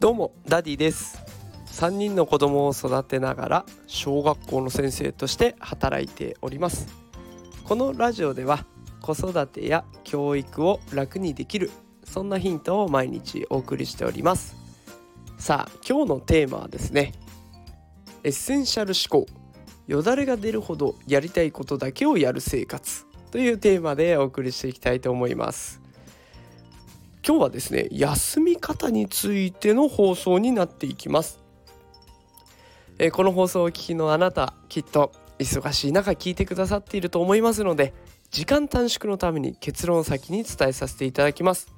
どうもダディです。3人の子供を育てながら小学校の先生として働いております。このラジオでは子育てや教育を楽にできるそんなヒントを毎日お送りしております。さあ今日のテーマはですねエッセンシャル思考。よだれが出るほどやりたいことだけをやる生活というテーマでお送りしていきたいと思います。今日はですね休み方についての放送になっていきます。えこの放送をお聞きのあなたきっと忙しい中聞いてくださっていると思いますので時間短縮のために結論を先に伝えさせていただきます。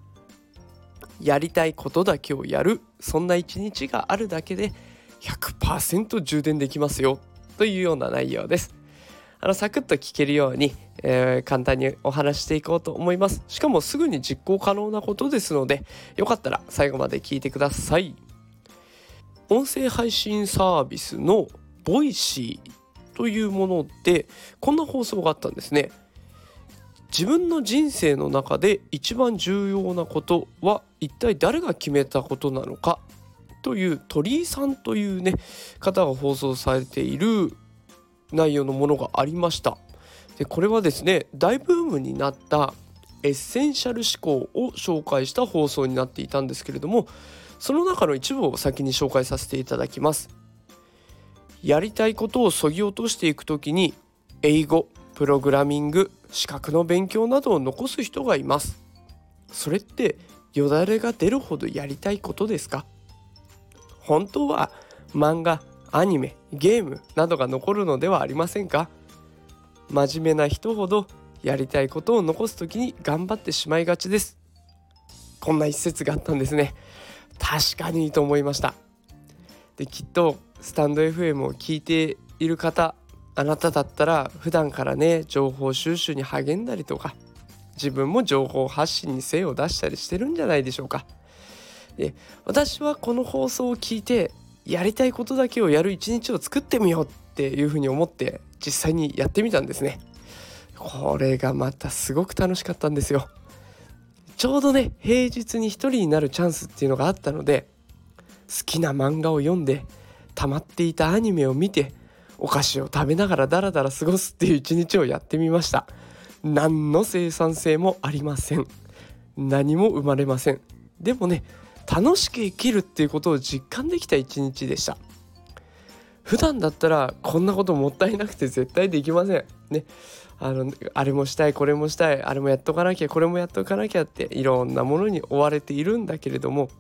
やりたいことだけをやるそんな一日があるだけで100%充電できますよというような内容です。あのサクッと聞けるように、えー、簡単にお話していこうと思います。しかもすぐに実行可能なことですのでよかったら最後まで聞いてください。音声配信サービスのボイシーというものでこんな放送があったんですね。自分の人生の中で一番重要なことは一体誰が決めたことなのかという鳥居さんというね方が放送されている内容のものがありました。でこれはですね大ブームになったエッセンシャル思考を紹介した放送になっていたんですけれどもその中の一部を先に紹介させていただきます。やりたいことをそぎ落としていく時に英語プログラミング資格の勉強などを残す人がいます。それってよだれが出るほどやりたいことですか？本当は漫画アニメゲームなどが残るのではありませんか？真面目な人ほどやりたいことを残す時に頑張ってしまいがちです。こんな一節があったんですね。確かにと思いました。できっとスタンド FM を聞いている方あなただったら普段からね情報収集に励んだりとか自分も情報発信に精を出したりしてるんじゃないでしょうか。で私はこの放送を聞いてやりたいことだけをやる一日を作ってみようっていうふうに思って実際にやってみたんですね。これがまたすごく楽しかったんですよ。ちょうどね平日に一人になるチャンスっていうのがあったので好きな漫画を読んで溜まっていたアニメを見てお菓子を食べながらダラダラ過ごすっていう一日をやってみました。何の生産性もありません。何も生まれません。でもね楽しく生きるっていうことを実感できた一日でした。普段だったらこんなこともったいなくて絶対できません。ね。あのあれもしたいこれもしたいあれもやっとかなきゃこれもやっとかなきゃっていろんなものに追われているんだけれども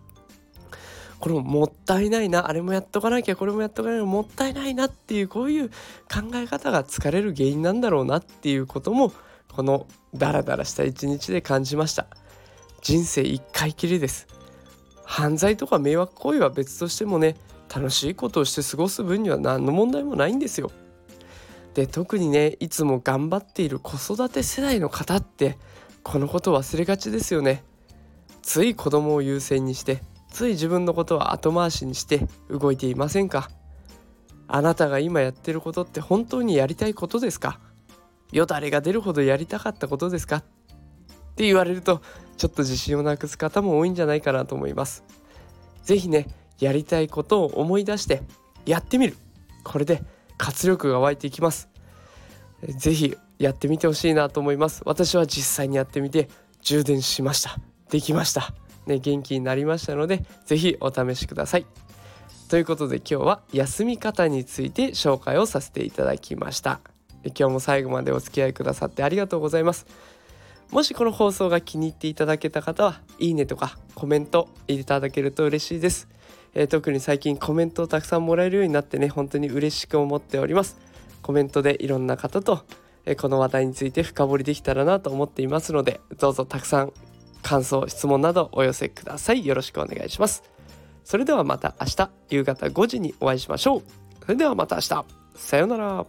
これももったいないなあれもやっとかなきゃこれもやっとかなきゃもったいないなっていうこういう考え方が疲れる原因なんだろうなっていうこともこのダラダラした一日で感じました。人生一回きりです。犯罪とか迷惑行為は別としてもね楽しいことをして過ごす分には何の問題もないんですよ。で特にねいつも頑張っている子育て世代の方ってこのこと忘れがちですよね。つい子供を優先にしてつい自分のことは後回しにして動いていませんか？あなたが今やってることって本当にやりたいことですか？よだれが出るほどやりたかったことですか？って言われるとちょっと自信をなくす方も多いんじゃないかなと思います。是非ねやりたいことを思い出してやってみるこれで活力が湧いていきます。是非やってみてほしいなと思います。私は実際にやってみて充電しました。できました。ね、元気になりましたので是非お試しください。ということで今日は休み方について紹介をさせていただきました。今日も最後までお付き合いくださってありがとうございます。もしこの放送が気に入っていただけた方はいいねとかコメントいただけると嬉しいです、えー、特に最近コメントをたくさんもらえるようになってね本当に嬉しく思っております。コメントでいろんな方と、えー、この話題について深掘りできたらなと思っていますのでどうぞたくさん感想質問などお寄せください。よろしくお願いします。それではまた明日夕方5時にお会いしましょう。それではまた明日。さようなら。